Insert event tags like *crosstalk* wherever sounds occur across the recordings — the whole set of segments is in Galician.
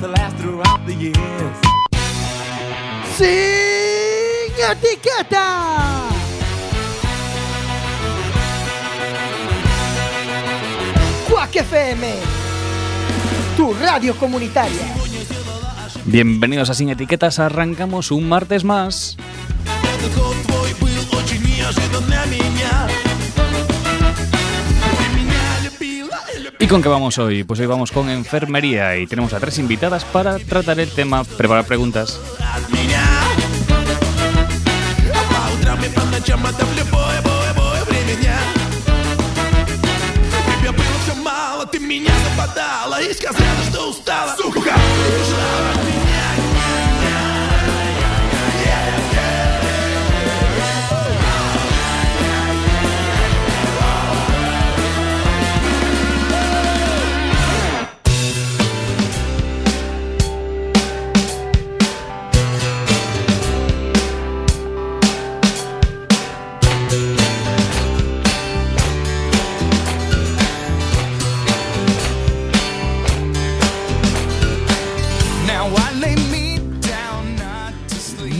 to last throughout the years. Sin etiqueta. Quack FM, tu radio comunitaria. Bienvenidos a Sin Etiquetas, arrancamos un martes más. Этот год твой был очень неожидан для меня. con qué vamos hoy? Pues hoy vamos con enfermería y tenemos a tres invitadas para tratar el tema, preparar preguntas. от меня А по утрам и по ночам это в любое, бое, бое время дня Тебя было все мало, ты меня западала И сказала, что устала Сука, убежала от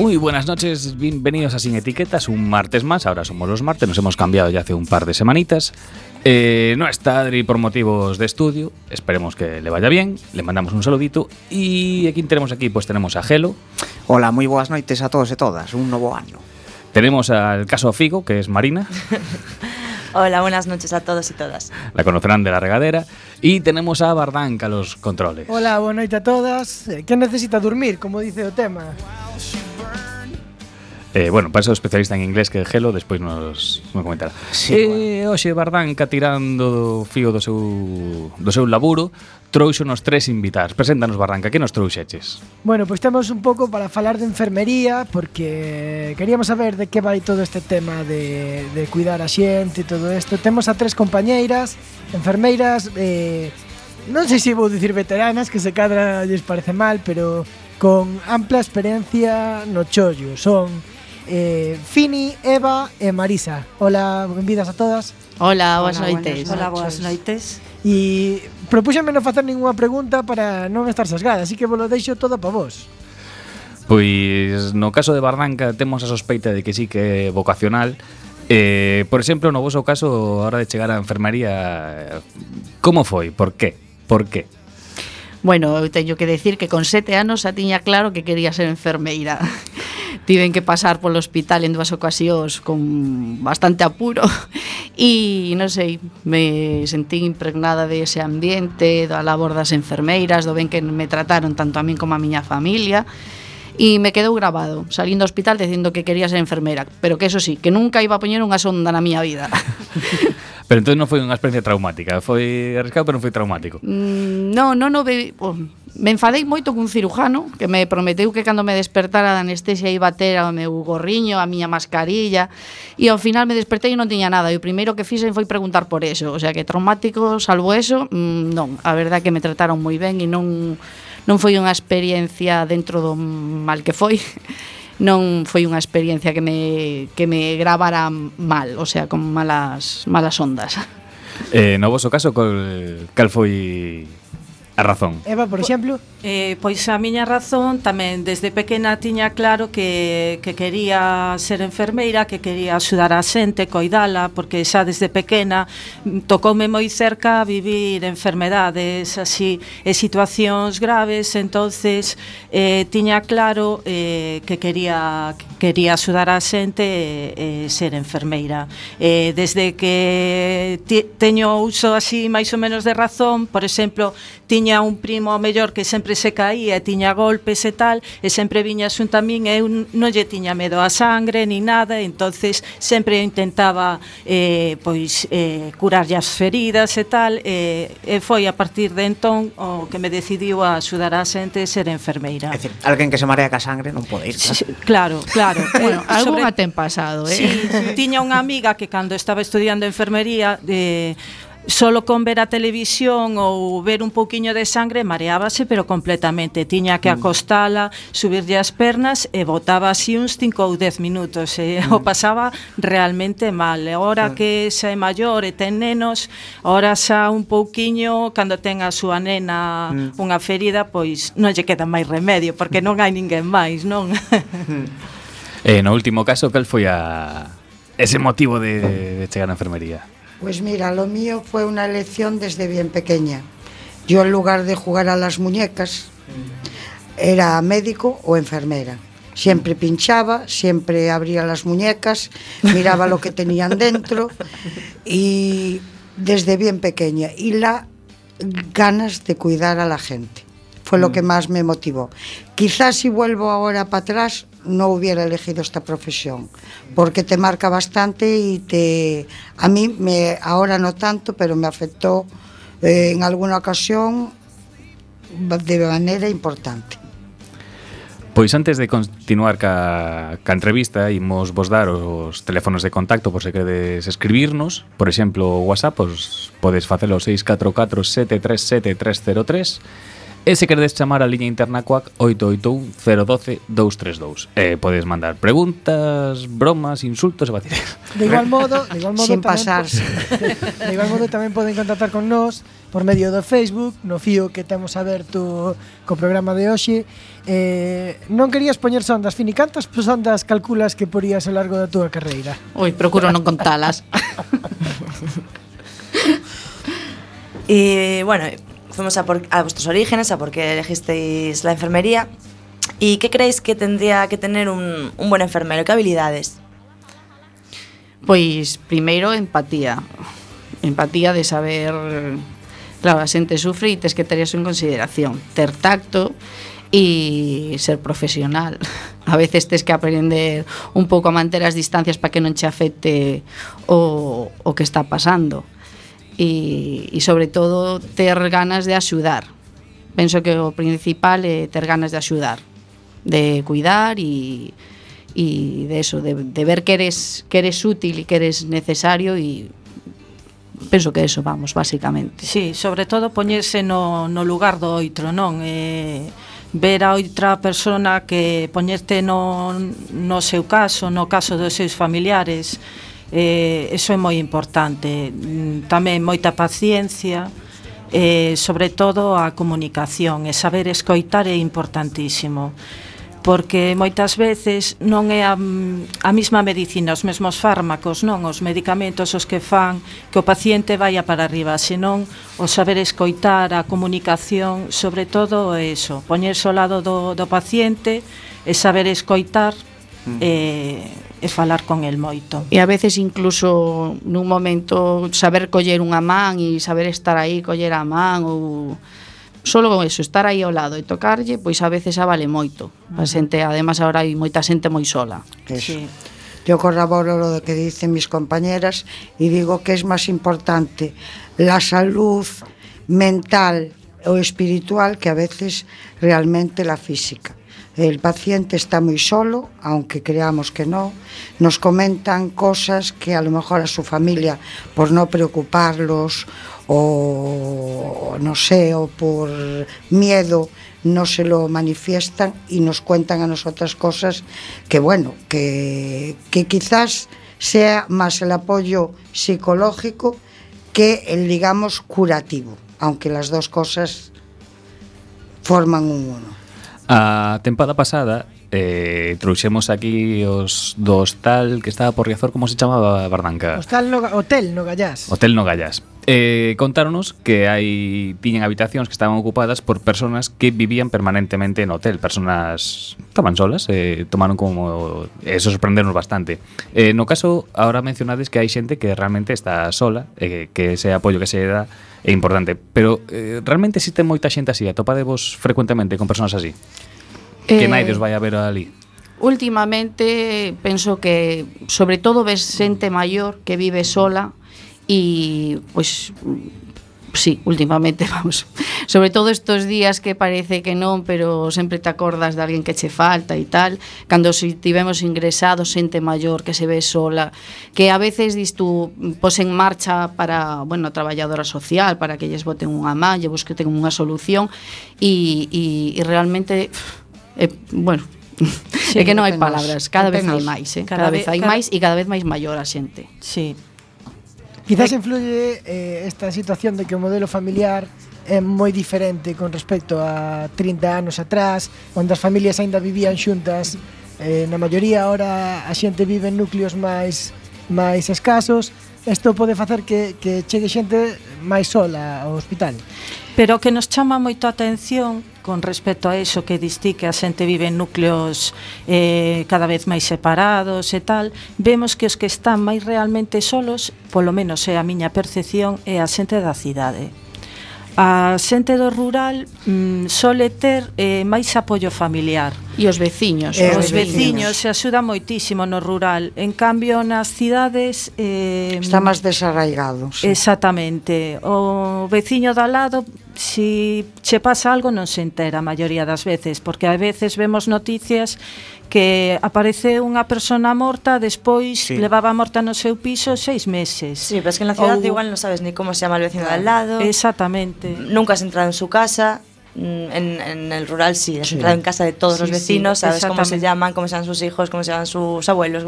Muy buenas noches, bienvenidos a Sin Etiquetas, un martes más, ahora somos los martes, nos hemos cambiado ya hace un par de semanitas. Eh, no está Adri por motivos de estudio, esperemos que le vaya bien, le mandamos un saludito y aquí tenemos aquí, pues tenemos a Gelo. Hola, muy buenas noches a todos y todas, un nuevo año. Tenemos al caso Figo, que es Marina. *laughs* Hola, buenas noches a todos y todas. La conocerán de la regadera. Y tenemos a Bardanca los controles. Hola, buenas noches a todas. ¿Quién necesita dormir, como dice el tema? Eh, bueno, para eso especialista en inglés que Gelo despois nos, nos comentará. Sí, e bueno. hoxe Bardanca tirando fío do seu, do seu laburo trouxo nos tres invitados. Preséntanos, Bardanca, que nos trouxeches? Bueno, pois pues temos un pouco para falar de enfermería, porque queríamos saber de que vai todo este tema de, de cuidar a xente e todo isto. Temos a tres compañeiras, enfermeiras, eh, non sei se vou dicir veteranas, que se cadra lles parece mal, pero con ampla experiencia no chollo. Son eh, Fini, Eva e Marisa. Ola, benvidas a todas. Ola, boas noites. Hola, boas noites. E propúxenme non facer ningunha pregunta para non estar sesgada, así que vos lo deixo todo para vos. Pois no caso de Bardanca temos a sospeita de que sí que é vocacional, Eh, por exemplo, no voso caso, a hora de chegar á enfermaría, como foi? Por qué? Por qué? Bueno, eu teño que decir que con sete anos xa tiña claro que quería ser enfermeira tiven que pasar polo hospital en dúas ocasións con bastante apuro *laughs* e non sei, me sentí impregnada de ese ambiente, da labor das enfermeiras, do ben que me trataron tanto a min como a miña familia e me quedou grabado, salindo do hospital dicindo que quería ser enfermeira, pero que eso sí, que nunca iba a poñer unha sonda na miña vida. *laughs* Pero entón non foi unha experiencia traumática, foi arriscado, pero non foi traumático. Mm, non, non, non, oh, me enfadei moito cun cirujano que me prometeu que cando me despertara da anestesia iba a ter o meu gorriño, a miña mascarilla e ao final me despertei e non tiña nada e o primeiro que fixen foi preguntar por eso, o sea que traumático, salvo eso, mm, non, a verdade que me trataron moi ben e non non foi unha experiencia dentro do mal que foi *laughs* non foi unha experiencia que me, que me gravara mal, o sea, con malas, malas ondas. Eh, no voso caso, cal, cal foi a razón? Eva, por exemplo... Eh, pois a miña razón tamén desde pequena tiña claro que, que quería ser enfermeira, que quería axudar a xente, coidala, porque xa desde pequena tocoume moi cerca vivir enfermedades así e situacións graves, entonces eh, tiña claro eh, que quería quería axudar a xente e, e ser enfermeira. Eh, desde que teño uso así máis ou menos de razón, por exemplo, tiña un primo mellor que sempre sempre se caía e tiña golpes e tal, e sempre viña xunto a min e eu non lle tiña medo a sangre ni nada, entonces sempre intentaba eh, pois eh, curarlle as feridas e tal, e, e foi a partir de entón o que me decidiu a axudar a xente a ser enfermeira. É dicir, alguén que se marea ca sangre non pode ir. Claro, sí, claro. claro. *laughs* bueno, eh, algunha sobre... ten pasado, eh? Sí, sí. tiña unha amiga que cando estaba estudiando enfermería eh, solo con ver a televisión ou ver un pouquiño de sangre mareábase, pero completamente. Tiña que mm. acostala, subirlle as pernas e botaba así uns 5 ou 10 minutos. E o mm. pasaba realmente mal. E ora que xa é maior e ten nenos, ora xa un pouquiño, cando ten a súa nena mm. unha ferida, pois non lle queda máis remedio, porque non hai ninguén máis, non? E *laughs* eh, no último caso, cal foi a ese motivo de, de chegar á enfermería? Pues mira, lo mío fue una elección desde bien pequeña. Yo en lugar de jugar a las muñecas, era médico o enfermera. Siempre pinchaba, siempre abría las muñecas, miraba lo que tenían dentro y desde bien pequeña. Y la ganas de cuidar a la gente. Fue lo que más me motivó. Quizás si vuelvo ahora para atrás no hubiera elegido esta profesión, porque te marca bastante y te a mí me ahora no tanto, pero me afectó eh, en alguna ocasión de maneira importante. Pois antes de continuar ca, ca entrevista imos vos dar os teléfonos de contacto por se queredes escribirnos por exemplo o WhatsApp os podes facelo 644 737 303 E se queredes chamar a liña interna CUAC 881-012-232 E podes mandar preguntas, bromas, insultos e batirex De igual modo, de igual modo Sin pasarse *laughs* De igual modo tamén poden contactar con nós por medio do Facebook, no fío que temos aberto co programa de hoxe. Eh, non querías poñer sondas, Fini, cantas sondas calculas que porías ao largo da túa carreira? Oi, procuro non contalas. *laughs* Eh, bueno, fuimos a, por- a vuestros orígenes, a por qué elegisteis la enfermería. ¿Y qué creéis que tendría que tener un, un buen enfermero? ¿Qué habilidades? Pois primeiro empatía. Empatía de saber claro, a xente sufre e tes que ter eso en consideración. Ter tacto e ser profesional. A veces tes que aprender un pouco a manter as distancias para que non che afecte o, o que está pasando. e, e sobre todo ter ganas de axudar. Penso que o principal é ter ganas de axudar, de cuidar e e de eso, de, de ver que eres que eres útil e que eres necesario e penso que eso vamos, basicamente. Sí, sobre todo poñerse no, no lugar do outro, non? Eh, ver a outra persona que poñerte no, no seu caso, no caso dos seus familiares, eh, eso é moi importante mm, tamén moita paciencia eh, sobre todo a comunicación e saber escoitar é importantísimo porque moitas veces non é a, mm, a mesma medicina, os mesmos fármacos, non os medicamentos os que fan que o paciente vaya para arriba, senón o saber escoitar a comunicación, sobre todo eso, poñerse ao lado do, do paciente e saber escoitar mm. eh, e falar con el moito. E a veces incluso nun momento saber coller unha man e saber estar aí, coller a man ou solo con eso, estar aí ao lado e tocarlle, pois a veces a vale moito. A xente, además agora hai moita xente moi sola. Eso. Sí. Yo corroboro lo que dicen mis compañeras y digo que es más importante la salud mental o espiritual que a veces realmente la física. El paciente está muy solo, aunque creamos que no. Nos comentan cosas que a lo mejor a su familia, por no preocuparlos o no sé, o por miedo, no se lo manifiestan y nos cuentan a nosotras cosas que bueno, que, que quizás sea más el apoyo psicológico que el digamos curativo, aunque las dos cosas forman un uno. A tempada pasada eh, trouxemos aquí os do hostal que estaba por Riazor, como se chamaba, Bardanca? Hostal no, Hotel no Gallás. Hotel no Gallás. Eh, contáronos que hai tiñen habitacións que estaban ocupadas por personas que vivían permanentemente no hotel, personas estaban solas, eh, tomaron como eso sorprendernos bastante. Eh, no caso, ahora mencionades que hai xente que realmente está sola, eh, que ese apoio que se dá é importante, pero eh, realmente existe moita xente así, atopadevos frecuentemente con personas así. Eh... Que naides vai a ver ali. Últimamente penso que sobre todo ves xente maior que vive sola e pois sí, últimamente *laughs* vamos. Sobre todo estos días que parece que non, pero sempre te acordas de alguén que che falta e tal, cando si tivemos ingresados xente maior que se ve sola, que a veces dis tú pos en marcha para, bueno, a traballadora social, para que lles boten unha malla, busquen unha solución e, e, e realmente eh, bueno, *laughs* sí, é que non hai palabras, cada vez hai máis, eh? cada, cada vez hai máis e cada vez máis maior a xente. Sí, Quizás eh, influye eh, esta situación de que o modelo familiar é moi diferente con respecto a 30 anos atrás, onde as familias aínda vivían xuntas, eh, na maioría ahora a xente vive en núcleos máis máis escasos, isto pode facer que, que chegue xente máis sola ao hospital. Pero que nos chama moito a atención con respecto a eso que distí que a xente vive en núcleos eh, cada vez máis separados e tal, vemos que os que están máis realmente solos, polo menos é a miña percepción, é a xente da cidade a xente do rural mm, sole ter eh, máis apoio familiar. E os veciños. Eh, os veciños se axuda moitísimo no rural. En cambio, nas cidades... Eh, Está máis desarraigado. Sí. Exactamente. O veciño da lado si che pasa algo non se entera a maioría das veces, porque a veces vemos noticias que aparece unha persona morta, despois sí. levaba morta no seu piso seis meses. Sí, pero es que en la ciudad Ou... igual non sabes ni como se llama el vecino claro. de al lado. Exactamente. Nunca has entrado en su casa. Mm, en, en el rural sí, has sí. entrado en casa de todos sí, los vecinos, sí, sabes cómo se llaman, cómo se llaman sus hijos, cómo se llaman sus abuelos,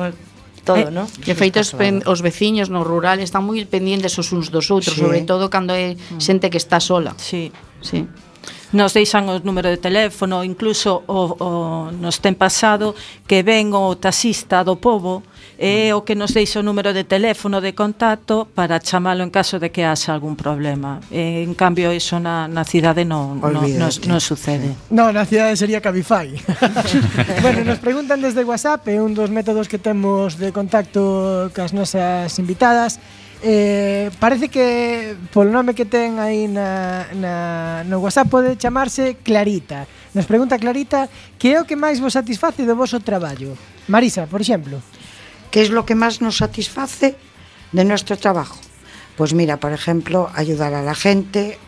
todo, eh, non? De feito, os, pen, os veciños no rural están moi pendientes os uns dos outros, sí. sobre todo cando é mm. xente que está sola. Sí. Sí. Nos deixan o número de teléfono, incluso o, o, nos ten pasado que ven o taxista do povo e o que nos deixa o número de teléfono de contacto para chamalo en caso de que haxa algún problema. E, en cambio, iso na, na cidade non no, no, non sucede. No, na cidade sería Cabify. *laughs* bueno, nos preguntan desde WhatsApp, é un dos métodos que temos de contacto cas nosas invitadas, Eh, parece que polo nome que ten aí na, na, no WhatsApp pode chamarse Clarita. Nos pregunta Clarita que é o que máis vos satisface do voso traballo. Marisa, por exemplo. ¿Qué es lo que más nos satisface de nuestro trabajo? Pues mira, por ejemplo, ayudar a la gente,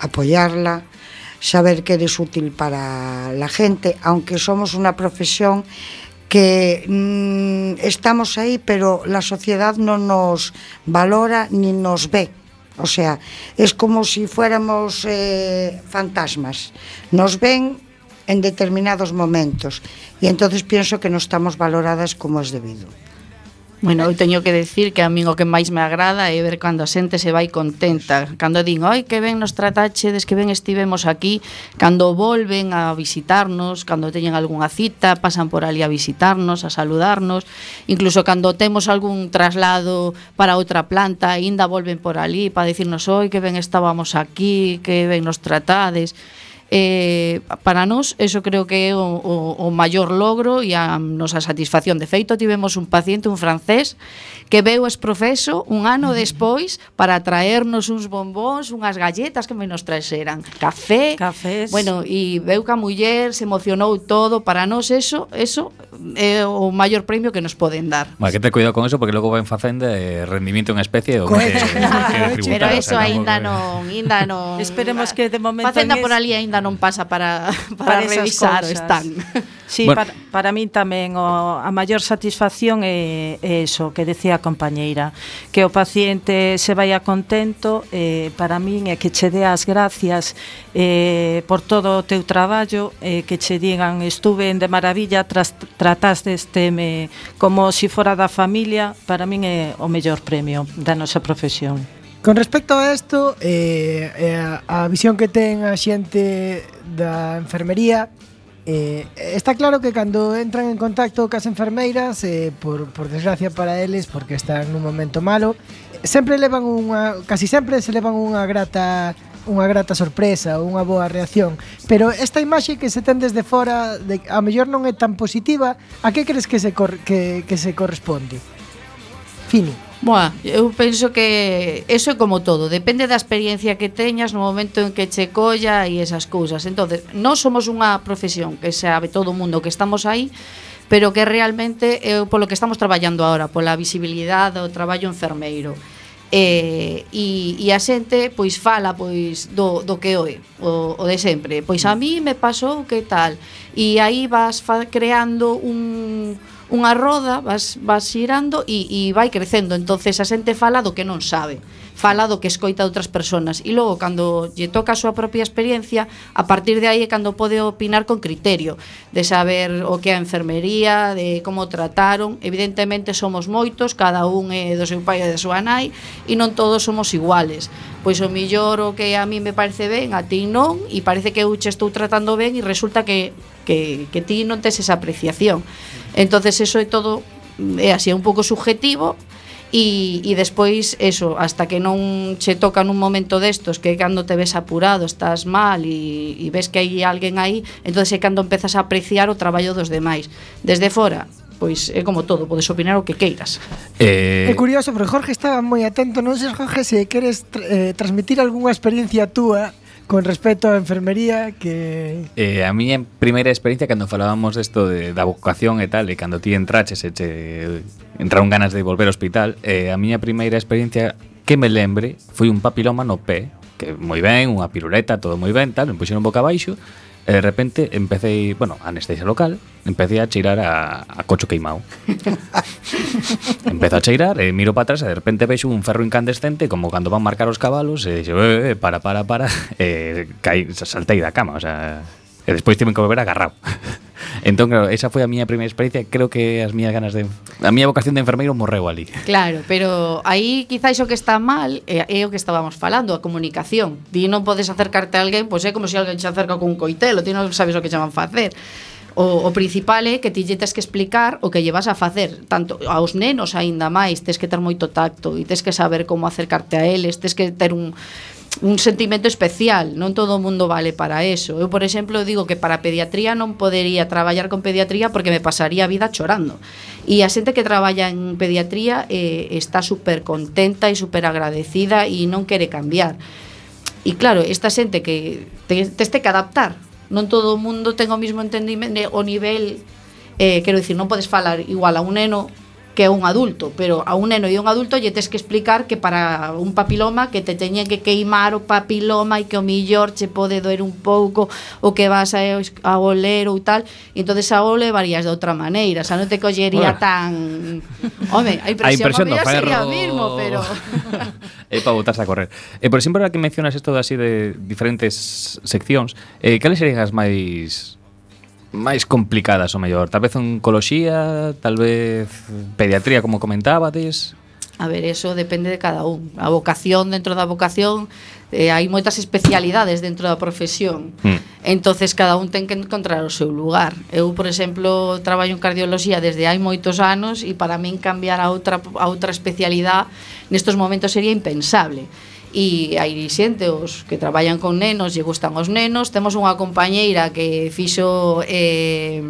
apoyarla, saber que eres útil para la gente, aunque somos una profesión que mm, estamos ahí, pero la sociedad no nos valora ni nos ve. O sea, es como si fuéramos eh, fantasmas. Nos ven en determinados momentos y entonces pienso que no estamos valoradas como es debido. Bueno, eu teño que decir que a min o que máis me agrada é ver cando a xente se vai contenta, cando din, "Ai, que ben nos tratachedes, que ben estivemos aquí", cando volven a visitarnos, cando teñen algunha cita, pasan por ali a visitarnos, a saludarnos, incluso cando temos algún traslado para outra planta, aínda volven por ali para dicirnos, "Oi, que ben estábamos aquí, que ben nos tratades" eh, para nós eso creo que é o, o, o maior logro e a nosa satisfacción. De feito, tivemos un paciente, un francés, que veu es profeso un ano mm. despois para traernos uns bombóns, unhas galletas que me nos traxeran, café, Cafés. bueno, e veu que a muller se emocionou todo, para nós eso, eso é o maior premio que nos poden dar. Ma, que te cuidado con eso porque logo van facendo eh, rendimiento en especie o que, que *laughs* Pero eso aínda non, aínda non. Esperemos que de momento Facenda por ali aínda non pasa para *laughs* para, para revisar cosas. están. Sí, bueno. para, para min tamén o, a maior satisfacción é, é eso que decía a compañeira, que o paciente se vai contento, eh, para min é que che dé as gracias eh, por todo o teu traballo eh, que che digan estuve en de maravilla tras, trataste este me, como si fora da familia para min é o mellor premio da nosa profesión. Con respecto a isto eh, eh, a visión que ten a xente da enfermería Eh, está claro que cando entran en contacto cas enfermeiras eh, por, por desgracia para eles porque están nun momento malo sempre levan unha casi sempre se levan unha grata unha grata sorpresa ou unha boa reacción. Pero esta imaxe que se ten desde fora, de, a mellor non é tan positiva, a que crees que se, cor, que, que se corresponde? Fini. Boa, eu penso que eso é como todo, depende da experiencia que teñas no momento en que che colla e esas cousas. Entonces, non somos unha profesión que sabe todo o mundo que estamos aí, pero que realmente é polo que estamos traballando agora, pola visibilidade do traballo enfermeiro eh, e, e a xente pois fala pois do, do que oe, o, o de sempre. Pois a mí me pasou que tal. E aí vas fa, creando un unha roda, vas, vas xirando e, e vai crecendo. entonces a xente fala do que non sabe fala do que escoita outras persoas e logo cando lle toca a súa propia experiencia, a partir de aí é cando pode opinar con criterio, de saber o que é a enfermería, de como trataron, evidentemente somos moitos, cada un é do seu pai e da súa nai e non todos somos iguales. Pois o millor o que a mí me parece ben, a ti non, e parece que eu che estou tratando ben e resulta que que, que ti non tes esa apreciación. Entonces eso é todo é así, é un pouco subjetivo, e, e despois eso, hasta que non che toca nun momento destos que cando te ves apurado, estás mal e, e ves que hai alguén aí entonces é cando empezas a apreciar o traballo dos demais desde fora pois é como todo, podes opinar o que queiras. Eh... É curioso, porque Jorge estaba moi atento, non sei, Jorge, se queres tr eh, transmitir algunha experiencia túa con respecto á enfermería que... Eh, a miña primeira experiencia cando falábamos desto de, da vocación e tal, e cando ti entraches e che, entraron ganas de volver ao hospital, eh, a miña primeira experiencia que me lembre foi un papiloma no pé, que moi ben, unha piruleta, todo moi ben, tal, me puxeron boca abaixo, E de repente empecé, bueno, anestesia local, empecé a cheirar a, a cocho queimado. *laughs* Empezo a cheirar, e miro para atrás e de repente vexo un ferro incandescente como cando van marcar os cabalos e dixo, eh, eh, para, para, para, *laughs* e caí, saltei da cama, o sea, e despois tive que volver agarrado. *laughs* Entón, claro, esa foi a miña primeira experiencia, creo que as miñas ganas de a miña vocación de enfermeiro morreu ali. Claro, pero aí quizáis o que está mal é, é o que estábamos falando, a comunicación. Di non podes acercarte a alguén, pois é como se alguén se acerca con un coitelo, ti non sabes o que chaman facer. O, o principal é que ti lle tes que explicar o que lle vas a facer tanto aos nenos aínda máis, tes que ter moito tacto e tes que saber como acercarte a eles, tes que ter un un sentimento especial, non todo o mundo vale para eso. Eu, por exemplo, digo que para pediatría non podería traballar con pediatría porque me pasaría a vida chorando. E a xente que traballa en pediatría eh, está super contenta e super agradecida e non quere cambiar. E claro, esta xente que te, teste que adaptar, non todo o mundo ten o mismo entendimento o nivel eh, quero dicir, non podes falar igual a un neno que é un adulto, pero a un neno e un adulto lle tes que explicar que para un papiloma que te teñen que queimar o papiloma e que o millor che pode doer un pouco o que vas a, a oler ou tal, e entonces a ole varías de outra maneira, xa non te collería bueno. tan Home, a impresión, a impresión do ferro sería mismo, pero *laughs* é para botarse a correr. E eh, por exemplo, ahora que mencionas isto de así de diferentes seccións, eh, cales serían as máis máis complicadas, o mellor. Tal vez oncoloxía, tal vez pediatría, como comentabades? A ver, eso depende de cada un. A vocación, dentro da vocación, eh, hai moitas especialidades dentro da profesión. Mm. Entonces cada un ten que encontrar o seu lugar. Eu, por exemplo, traballo en cardioloxía desde hai moitos anos e para min cambiar a outra a outra especialidade nestos momentos sería impensable e hai xente os que traballan con nenos, e gustan os nenos. Temos unha compañeira que fixo eh,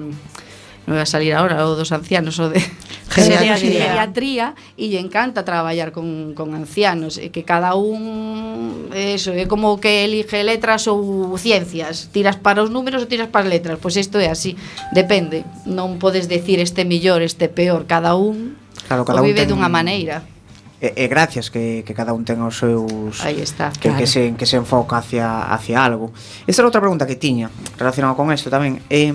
non vai a salir agora o dos ancianos o de *laughs* geriatría, e lle encanta traballar con, con ancianos. E que cada un eso, é como que elige letras ou ciencias, tiras para os números ou tiras para as letras, pois isto é así. Depende, non podes decir este mellor este peor, cada un claro, cada o vive ten... dunha maneira e, e gracias que, que cada un ten os seus Aí está, que, claro. que, se, que se enfoca hacia, hacia algo esta era outra pregunta que tiña relacionado con isto tamén eh,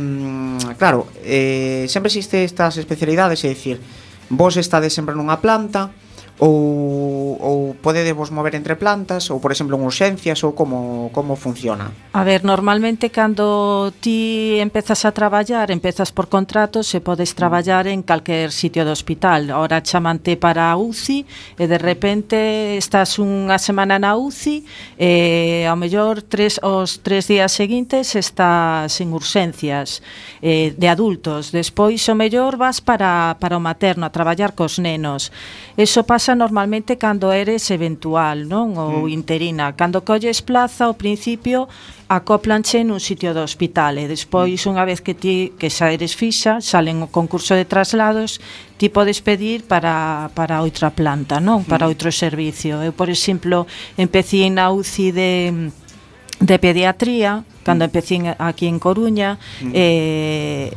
claro, eh, sempre existe estas especialidades é dicir, vos estades sempre nunha planta ou, ou podedevos mover entre plantas ou por exemplo en urxencias ou como como funciona? A ver, normalmente cando ti empezas a traballar, empezas por contrato, se podes mm. traballar en calquer sitio do hospital. Ora chamante para a UCI e de repente estás unha semana na UCI e ao mellor tres, os tres días seguintes estás en urxencias eh, de adultos. Despois o mellor vas para, para o materno a traballar cos nenos. Eso pasa pasa normalmente cando eres eventual, non? Ou mm. interina. Cando colles plaza, ao principio acoplanche nun sitio do hospital e despois mm. unha vez que ti que xa eres fixa, salen o concurso de traslados, ti podes pedir para, para outra planta, non? Mm. Para outro servicio. Eu, por exemplo, empecé na UCI de de pediatría cando mm. empecín aquí en Coruña mm. eh,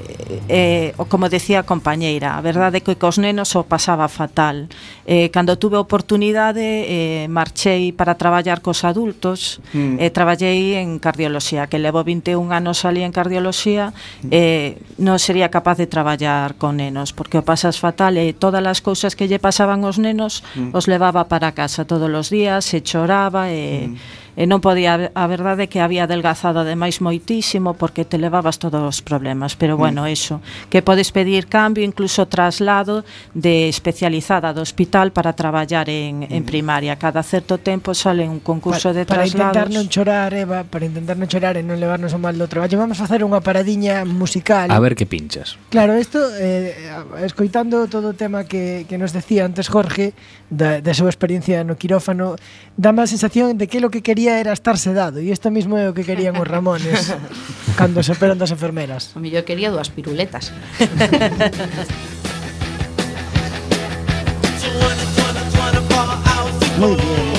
eh, como decía a compañeira a verdade é que cos nenos o pasaba fatal. Eh, cando tuve oportunidade eh, marchei para traballar cos adultos mm. eh, traballei en cardioloxía que levo 21 anos ali en cardioloxía mm. eh, non sería capaz de traballar con nenos porque o pasas fatal e eh, todas as cousas que lle pasaban aos nenos mm. os levaba para casa todos os días e choraba e eh, mm e non podía a verdade é que había adelgazado ademais moitísimo porque te levabas todos os problemas, pero mm. bueno, mm. eso, que podes pedir cambio, incluso traslado de especializada do hospital para traballar en, mm. en primaria. Cada certo tempo sale un concurso de traslados. Para intentar non chorar, Eva, para intentar non chorar e non levarnos o mal do traballo, vamos a facer unha paradiña musical. A ver que pinchas. Claro, isto eh, escoitando todo o tema que, que nos decía antes Jorge da, da súa experiencia no quirófano, dá má sensación de que é lo que quería era estar sedado e isto mismo é o que querían os Ramones *laughs* cando se operan das enfermeras. O mellor quería dúas piruletas. *laughs* Muy bien.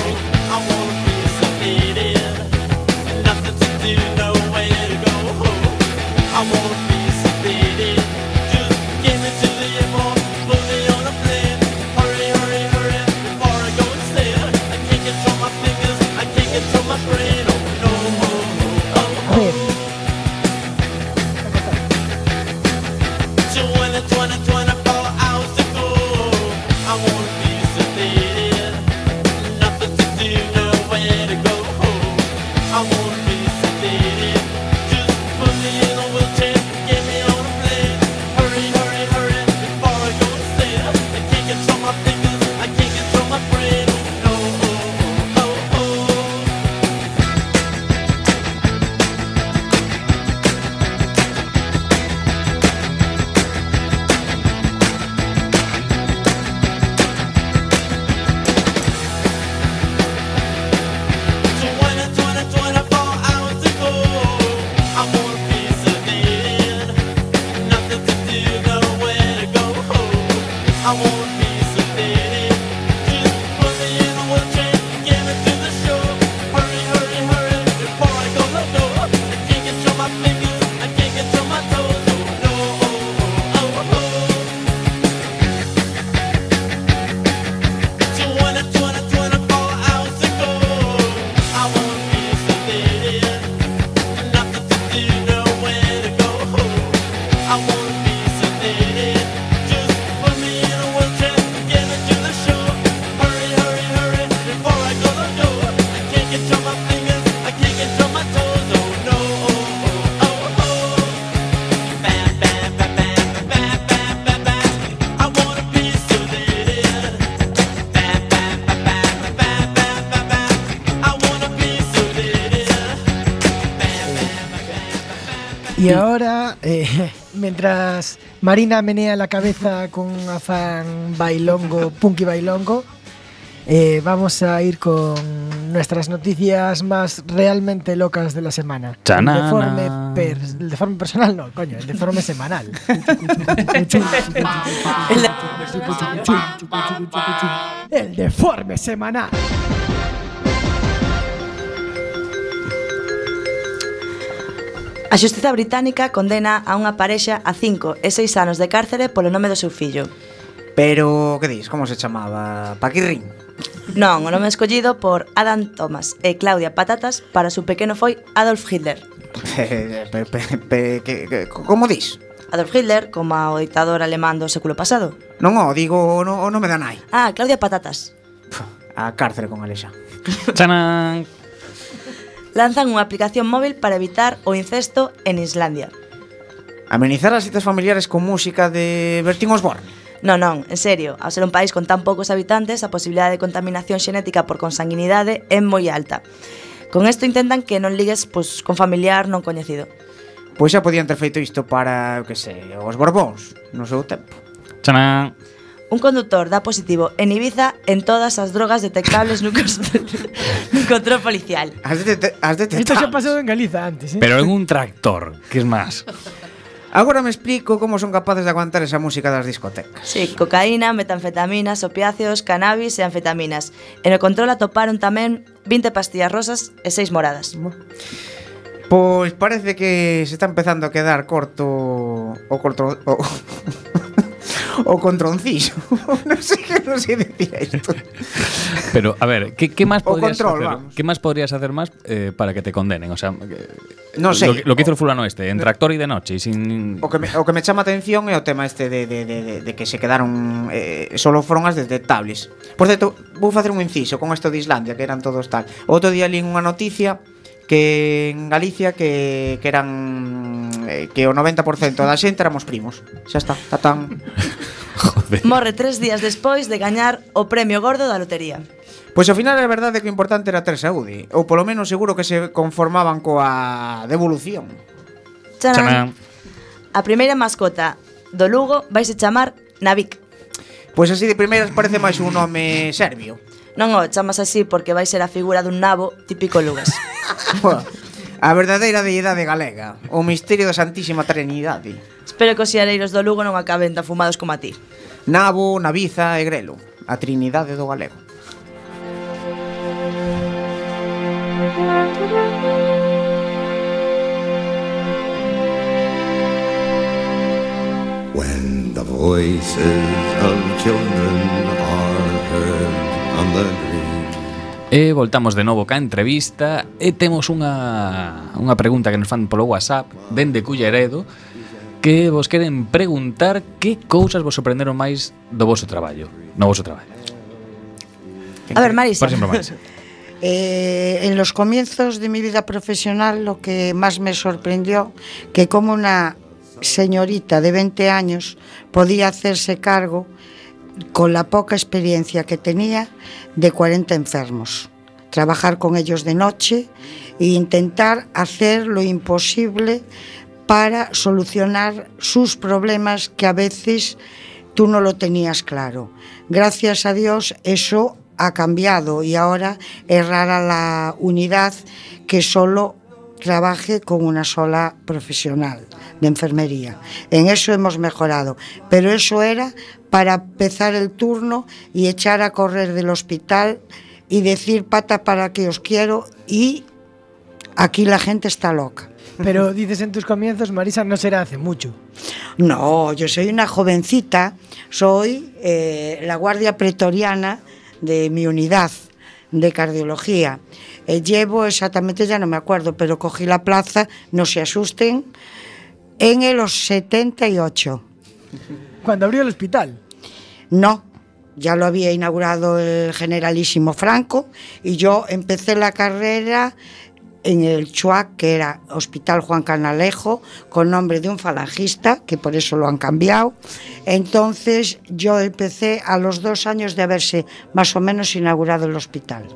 Mientras Marina menea la cabeza con un afán bailongo, punky bailongo, eh, vamos a ir con nuestras noticias más realmente locas de la semana. Chanana. El deforme, per- el deforme personal, no, coño, el deforme semanal. *laughs* el deforme semanal. A xustiza británica condena a unha parexa a 5 e 6 anos de cárcere polo nome do seu fillo. Pero, que dis, como se chamaba? Paquirrín? Non, o nome escollido por Adam Thomas e Claudia Patatas para su pequeno foi Adolf Hitler. *laughs* Pe, pe, pe, que, que, como dis? Adolf Hitler, como o dictador alemán do século pasado. Non, o digo, no, o nome da nai. Ah, Claudia Patatas. A cárcere con Alexa. Chanan! lanzan unha aplicación móvil para evitar o incesto en Islandia. Amenizar as citas familiares con música de Bertín Osborne. Non, non, en serio, ao ser un país con tan poucos habitantes, a posibilidade de contaminación xenética por consanguinidade é moi alta. Con isto intentan que non ligues pois, con familiar non coñecido. Pois xa podían ter feito isto para, que sei, os Borbóns, no seu tempo. Chanán! Un conductor dá positivo en Ibiza en todas as drogas detectables nun, *laughs* nun control policial. Has, dete has detectado. Isto xa pasou en Galiza antes, eh? Pero en un tractor, que es máis. Agora me explico como son capaces de aguantar esa música das discotecas. Sí, cocaína, metanfetaminas, opiáceos, cannabis e anfetaminas. E no control atoparon tamén 20 pastillas rosas e 6 moradas. Pois parece que se está empezando a quedar corto o control o *laughs* o contronciso. *laughs* non sei que non sei decir isto. Pero a ver, que que máis podrías control, hacer? Vamos. Que máis podrías hacer máis eh, para que te condenen, o sea, que, non eh, sei. Lo, que, lo que hizo o, el fulano este, en tractor y de noche, sin O que me, o que me chama atención é o tema este de, de, de, de, de que se quedaron eh, solo foron as detectables. Por certo, vou facer un inciso con isto de Islandia, que eran todos tal. O outro día lín unha noticia que en Galicia que, que eran eh, que o 90% da xente éramos primos. Xa está, está tan... *laughs* Joder. Morre tres días despois de gañar o premio gordo da lotería. Pois ao final é verdade que o importante era ter saúde, ou polo menos seguro que se conformaban coa devolución. Chanán. A primeira mascota do Lugo vaise chamar Navic. Pois así de primeiras parece máis un nome serbio. Non o chamas así porque vai ser a figura dun nabo típico lugas. *laughs* A verdadeira deidade galega, o misterio da Santísima Trinidade. Espero que os xareiros do Lugo non acaben tan fumados como a ti. Nabo, Naviza e Grelo, a Trinidade do Galego. When the voices of children are heard on the green E voltamos de novo ca entrevista e temos unha, unha pregunta que nos fan polo WhatsApp dende Culleredo que vos queren preguntar que cousas vos sorprenderon máis do voso traballo, no voso traballo. A ver, Marisa. Por exemplo, Marisa. *laughs* eh, en los comienzos de mi vida profesional lo que más me sorprendió que como una señorita de 20 años podía hacerse cargo con la poca experiencia que tenía de 40 enfermos. Trabajar con ellos de noche e intentar hacer lo imposible para solucionar sus problemas que a veces tú no lo tenías claro. Gracias a Dios eso ha cambiado y ahora es rara la unidad que solo trabaje con una sola profesional de enfermería. En eso hemos mejorado, pero eso era para empezar el turno y echar a correr del hospital y decir pata para que os quiero y aquí la gente está loca. Pero *laughs* dices en tus comienzos, Marisa, no será hace mucho. No, yo soy una jovencita, soy eh, la guardia pretoriana de mi unidad de cardiología. Eh, llevo exactamente, ya no me acuerdo, pero cogí la plaza, no se asusten, en el 78. Cuando abrió el hospital. No, ya lo había inaugurado el generalísimo Franco y yo empecé la carrera en el Chuac, que era Hospital Juan Canalejo, con nombre de un falangista, que por eso lo han cambiado. Entonces yo empecé a los dos años de haberse más o menos inaugurado el hospital.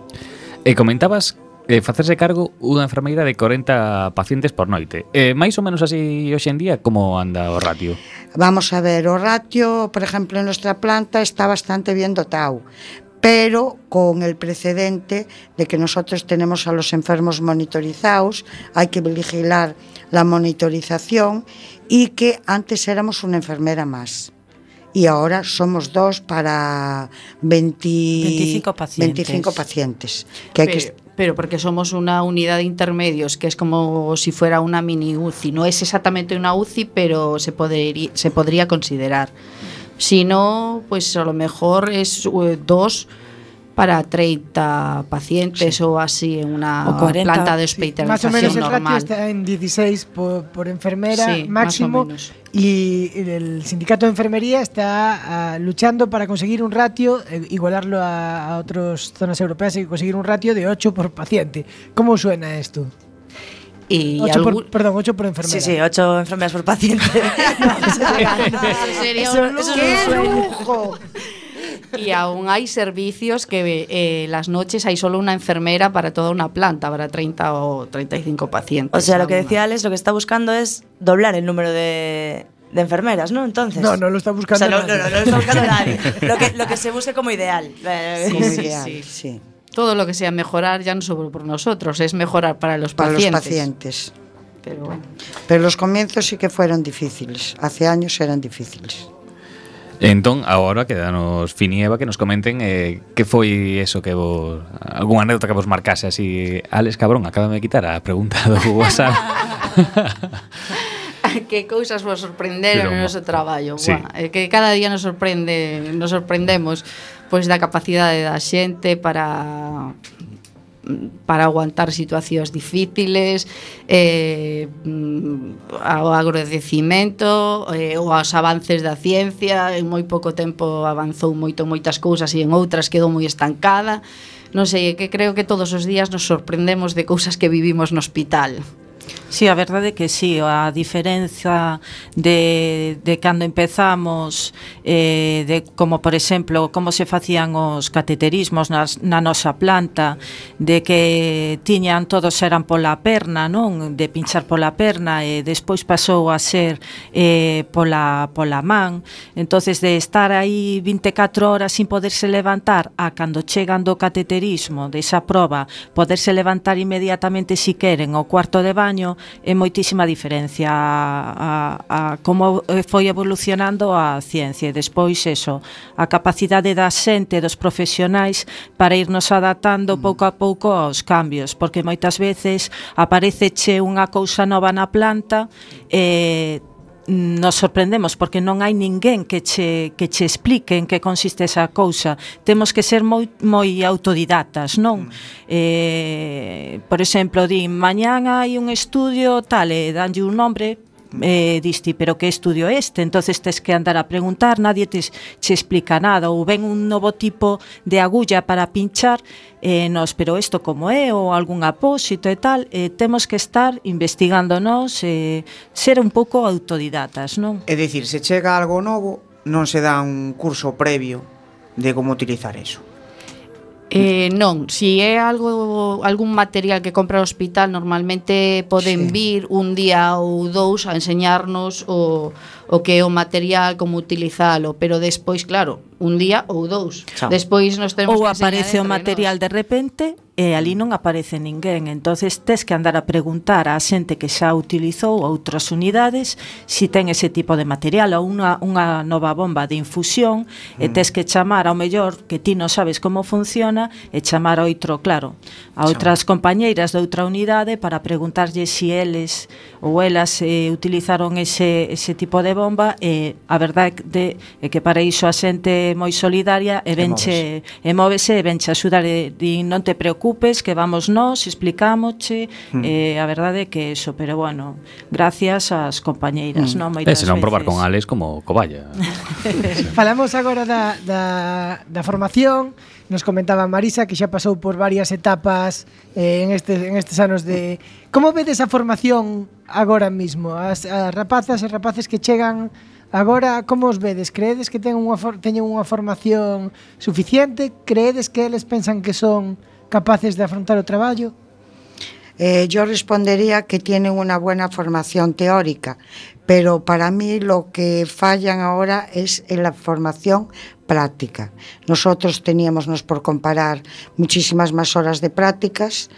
E comentabas eh, facerse cargo unha enfermeira de 40 pacientes por noite. Eh, máis ou menos así hoxe en día, como anda o ratio? Vamos a ver, o ratio, por exemplo, en nuestra planta está bastante bien dotado, pero con el precedente de que nosotros tenemos a los enfermos monitorizados, hay que vigilar la monitorización y que antes éramos una enfermera más. Y ahora somos dos para 20 25 pacientes. 25 pacientes. Que hay que Pero, pero porque somos una unidad de intermedios, que es como si fuera una mini UCI. No es exactamente una UCI, pero se, podría se podría considerar. Si no, pues a lo mejor es eh, dos para 30 pacientes o así en una O 40. planta de Más o hospitalización menos el ratio normal. está en 16 por, por enfermera Sí, máximo. Y el sindicato de enfermería está ah, luchando para conseguir un ratio, eh, igualarlo a, a otras zonas europeas y conseguir un ratio de 8 por paciente. ¿Cómo suena esto? Y 8 por, algún- perdón, 8 por enfermera. Sí, sí, ocho enfermeras por paciente. *laughs* No, ¡Qué lujo! Y aún hay servicios que eh, las noches hay solo una enfermera para toda una planta, para 30 o 35 pacientes. O sea, lo que decía Alex, lo que está buscando es doblar el número de, de enfermeras, ¿no? Entonces. No, no lo está O buscando. sea, no, no, nadie. no, no lo está buscando nadie. Lo que, lo que se busque como ideal. Eh, Como sí, ideal, sí. sí. todo lo que sea mejorar ya no solo por nosotros, es mejorar para los para pacientes. Para los pacientes. Pero, bueno. Pero los comienzos sí que fueron difíciles, hace años eran difíciles. Entón, agora quedanos Fini e Eva que nos comenten eh, que foi eso que vos... Alguna anécdota que vos marcase así... Alex, cabrón, acabame de quitar a pregunta do *laughs* WhatsApp. *laughs* que cousas vos sorprenderon Pero, no noso traballo. Sí. Buah, eh, que cada día nos sorprende, nos sorprendemos pois da capacidade da xente para para aguantar situacións difíciles eh, ao agradecimento eh, ou aos avances da ciencia. En moi pouco tempo avanzou moito moitas cousas e en outras quedou moi estancada. Non sei, que creo que todos os días nos sorprendemos de cousas que vivimos no hospital. Sí, a verdade que sí, a diferenza de, de cando empezamos eh, de como por exemplo como se facían os cateterismos nas, na nosa planta de que tiñan todos eran pola perna, non? De pinchar pola perna e despois pasou a ser eh, pola, pola man entonces de estar aí 24 horas sin poderse levantar a cando chegan do cateterismo desa de proba, poderse levantar inmediatamente si queren o cuarto de baño é moitísima diferencia a, a, a como foi evolucionando a ciencia. E despois eso, a capacidade da xente, dos profesionais para irnos adaptando mm. pouco a pouco aos cambios, porque moitas veces aparece che unha cousa nova na planta e eh, nos sorprendemos porque non hai ninguén que che, que che explique en que consiste esa cousa. Temos que ser moi, moi autodidatas, non? Mm. Eh, por exemplo, din, mañán hai un estudio tal, e danlle un nombre, eh, diste, pero que estudio este? entonces tes que andar a preguntar, nadie te, te explica nada, ou ven un novo tipo de agulla para pinchar, eh, nos, pero isto como é, ou algún apósito e tal, eh, temos que estar investigándonos, eh, ser un pouco autodidatas, non? É dicir, se chega algo novo, non se dá un curso previo de como utilizar eso. Eh, non, si é algo algún material que compra o hospital normalmente poden sí. vir un día ou dous a enseñarnos o, o que é o material, como utilizalo, pero despois, claro, un día ou dous. Chao. Despois nos temos ou que aparece o material de repente e ali non aparece ninguén. Entonces tes que andar a preguntar á xente que xa utilizou outras unidades si ten ese tipo de material ou unha, unha nova bomba de infusión mm. e tes que chamar ao mellor que ti non sabes como funciona e chamar a outro, claro, a outras compañeiras de outra unidade para preguntarlle se si eles ou elas eh, utilizaron ese, ese tipo de bomba e a verdade é que para iso a xente é moi solidaria e venche e móvese e venche axudar e di non te preocupes que vamos nós, explicámoche mm. e a verdade é que eso, pero bueno, gracias ás compañeiras, mm. non moitas veces. non senón probar con Alex como coballa. *laughs* Falamos agora da, da, da formación, nos comentaba Marisa que xa pasou por varias etapas eh, en, estes, en estes anos de... Como vedes a formación agora mismo? As, as rapazas e rapaces que chegan Agora, como os vedes? Creedes que ten unha teñen unha formación suficiente? Creedes que eles pensan que son capaces de afrontar o traballo? Eh, yo respondería que tienen una buena formación teórica, pero para mí lo que fallan ahora es en la formación práctica. Nosotros teníamos, nos por comparar, muchísimas más horas de prácticas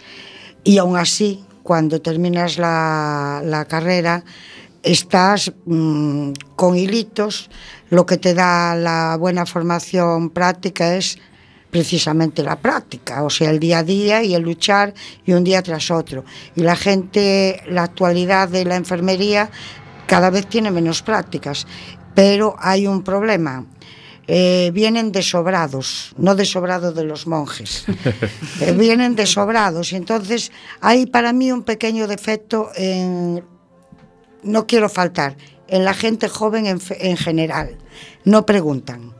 y aún así, cuando terminas la, la carrera, estás mmm, con hilitos. Lo que te da la buena formación práctica es precisamente la práctica, o sea, el día a día y el luchar y un día tras otro. Y la gente, la actualidad de la enfermería cada vez tiene menos prácticas, pero hay un problema. Eh, vienen desobrados, no desobrados de los monjes, *laughs* eh, vienen desobrados y entonces hay para mí un pequeño defecto en, no quiero faltar, en la gente joven en, en general, no preguntan.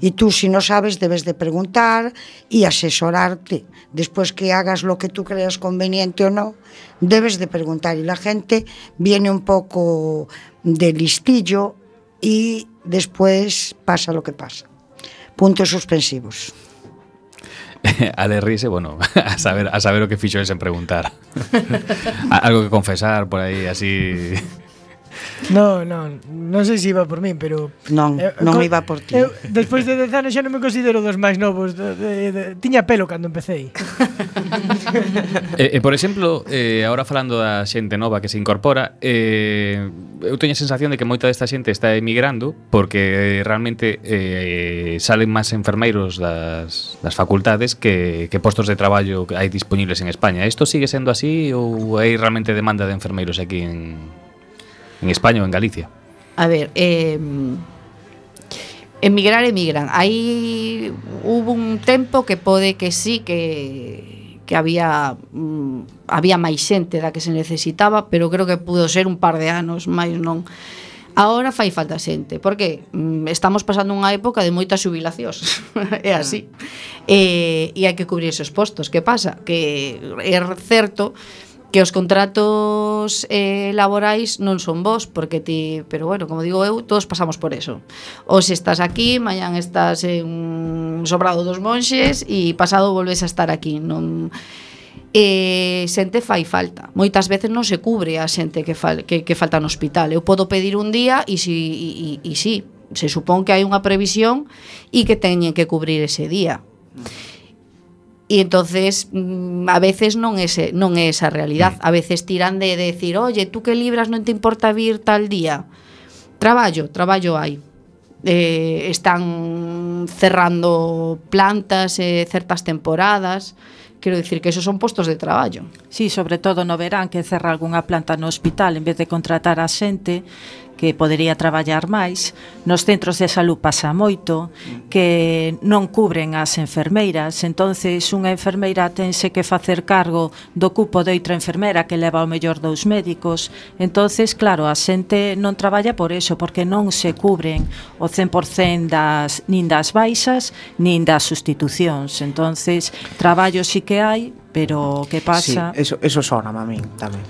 Y tú si no sabes debes de preguntar y asesorarte. Después que hagas lo que tú creas conveniente o no, debes de preguntar. Y la gente viene un poco de listillo y después pasa lo que pasa. Puntos suspensivos. *laughs* Ale rise, bueno, *laughs* a saber, a saber o que fixo es en preguntar. *laughs* Algo que confesar por aí, así... No, non, non sei se iba por min, pero Non, eh, non con, iba por ti. Eu despois de 10 anos xa non me considero dos máis novos. De, de, de, tiña pelo cando empecé. *laughs* e, eh, e eh, por exemplo, eh agora falando da xente nova que se incorpora, eh eu teño a sensación de que moita desta xente está emigrando porque realmente eh salen máis enfermeiros das das facultades que que postos de traballo que hai disponibles en España. Isto sigue sendo así ou hai realmente demanda de enfermeiros aquí en en España o en Galicia? A ver, eh, emigrar, emigran. Aí hubo un tempo que pode que sí que que había mm, había máis xente da que se necesitaba, pero creo que pudo ser un par de anos máis non. Agora fai falta xente, porque mm, estamos pasando unha época de moitas xubilacións, *laughs* é así. E, Eh, e hai que cubrir esos postos. Que pasa? Que é certo que os contratos eh, laborais non son vos, porque ti, pero bueno, como digo eu, todos pasamos por eso. Os estás aquí, mañan estás en Sobrado dos Monxes e pasado volves a estar aquí, non eh, xente fai falta. Moitas veces non se cubre a xente que, fal, que, que falta no hospital. Eu podo pedir un día e si, e, e, e si, se supón que hai unha previsión e que teñen que cubrir ese día. Mm. E entonces mm, a veces non é ese, eh, non é esa realidad, mm. a veces tiran de, de decir, "Oye, tú que libras non te importa vir tal día?" Traballo, traballo hai. Eh, están cerrando plantas eh, certas temporadas quero dicir que esos son postos de traballo. Sí, sobre todo no verán que cerra algunha planta no hospital en vez de contratar a xente, que podería traballar máis, nos centros de salud pasa moito, que non cubren as enfermeiras, entonces unha enfermeira tense que facer cargo do cupo de outra enfermera que leva ao mellor dous médicos, entonces claro, a xente non traballa por eso, porque non se cubren o 100% das, nin das baixas, nin das sustitucións, entonces traballo sí que hai, pero que pasa? Sí, eso, eso sona a min tamén.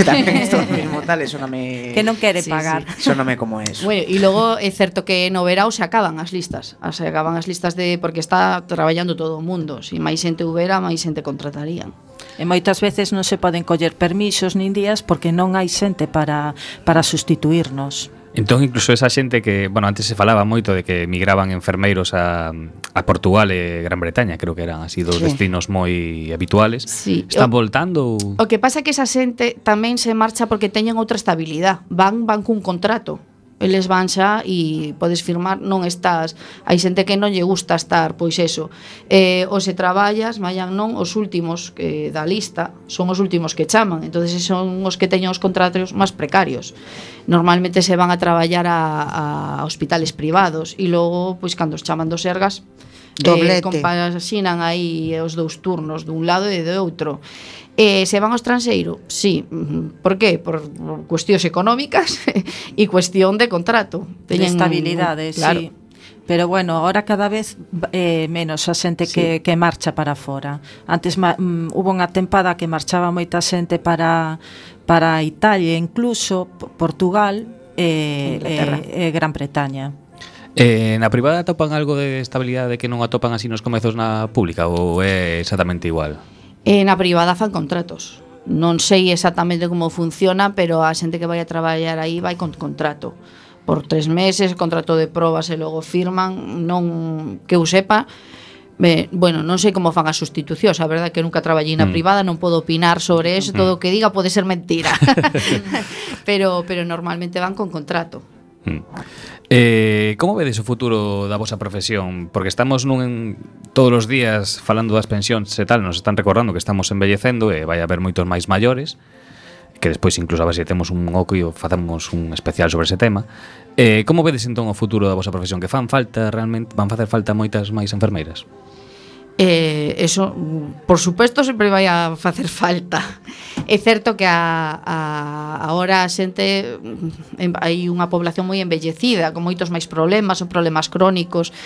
que tamén isto mismo tal, eso non me... Que non quere sí, pagar. Sí. Eso me como eso. Bueno, e logo é certo que no verao se acaban as listas. Se acaban as listas de... Porque está traballando todo o mundo. Se si máis xente houbera, máis xente contratarían. E moitas veces non se poden coller permisos nin días porque non hai xente para, para sustituirnos. Entón, incluso esa xente que, bueno, antes se falaba moito de que migraban enfermeiros a, a Portugal e Gran Bretaña, creo que eran así dos sí. destinos moi habituales. Sí. Están o, voltando? O que pasa é que esa xente tamén se marcha porque teñen outra estabilidade. Van, van cun contrato eles van xa e podes firmar non estás. Hai xente que non lle gusta estar pois eso. Eh, ou se traballas mañan non os últimos que da lista son os últimos que chaman. Entonces son os que teñen os contratos máis precarios. Normalmente se van a traballar a, a hospitales privados e logo pois cando os chaman dos ergas eh, Doblete. Eh, compasinan aí os dous turnos dun lado e do outro. Eh, se van ao estranxeiro? Sí. Por qué? Por cuestións económicas *laughs* e cuestión de contrato. Teñen, de estabilidade, claro. sí. Pero bueno, ahora cada vez eh, menos a xente sí. que, que marcha para fora. Antes ma, mm, hubo unha tempada que marchaba moita xente para, para Italia, incluso Portugal e eh, eh, Gran Bretaña. Eh, na privada atopan algo de estabilidade que non atopan así nos comezos na pública ou é exactamente igual? E na privada fan contratos. Non sei exactamente como funciona, pero a xente que vai a traballar aí vai con contrato por tres meses, contrato de probas e logo firman, non que eu sepa, Me, bueno, non sei como fan as sustitucións, a verdade que nunca traballei na mm. privada, non podo opinar sobre eso, mm. todo o que diga pode ser mentira. *laughs* *laughs* pero pero normalmente van con contrato. Mm. Eh, como vedes o futuro da vosa profesión? Porque estamos nun todos os días falando das pensións e tal, nos están recordando que estamos envellecendo e vai haber moitos máis maiores que despois incluso a ver se temos un oco e facemos un especial sobre ese tema. Eh, como vedes entón o futuro da vosa profesión? Que fan falta realmente, van facer falta moitas máis enfermeiras? Eh, eso, por suposto, sempre vai a facer falta. É certo que a, a, ahora a xente hai unha población moi envellecida, con moitos máis problemas, son problemas crónicos,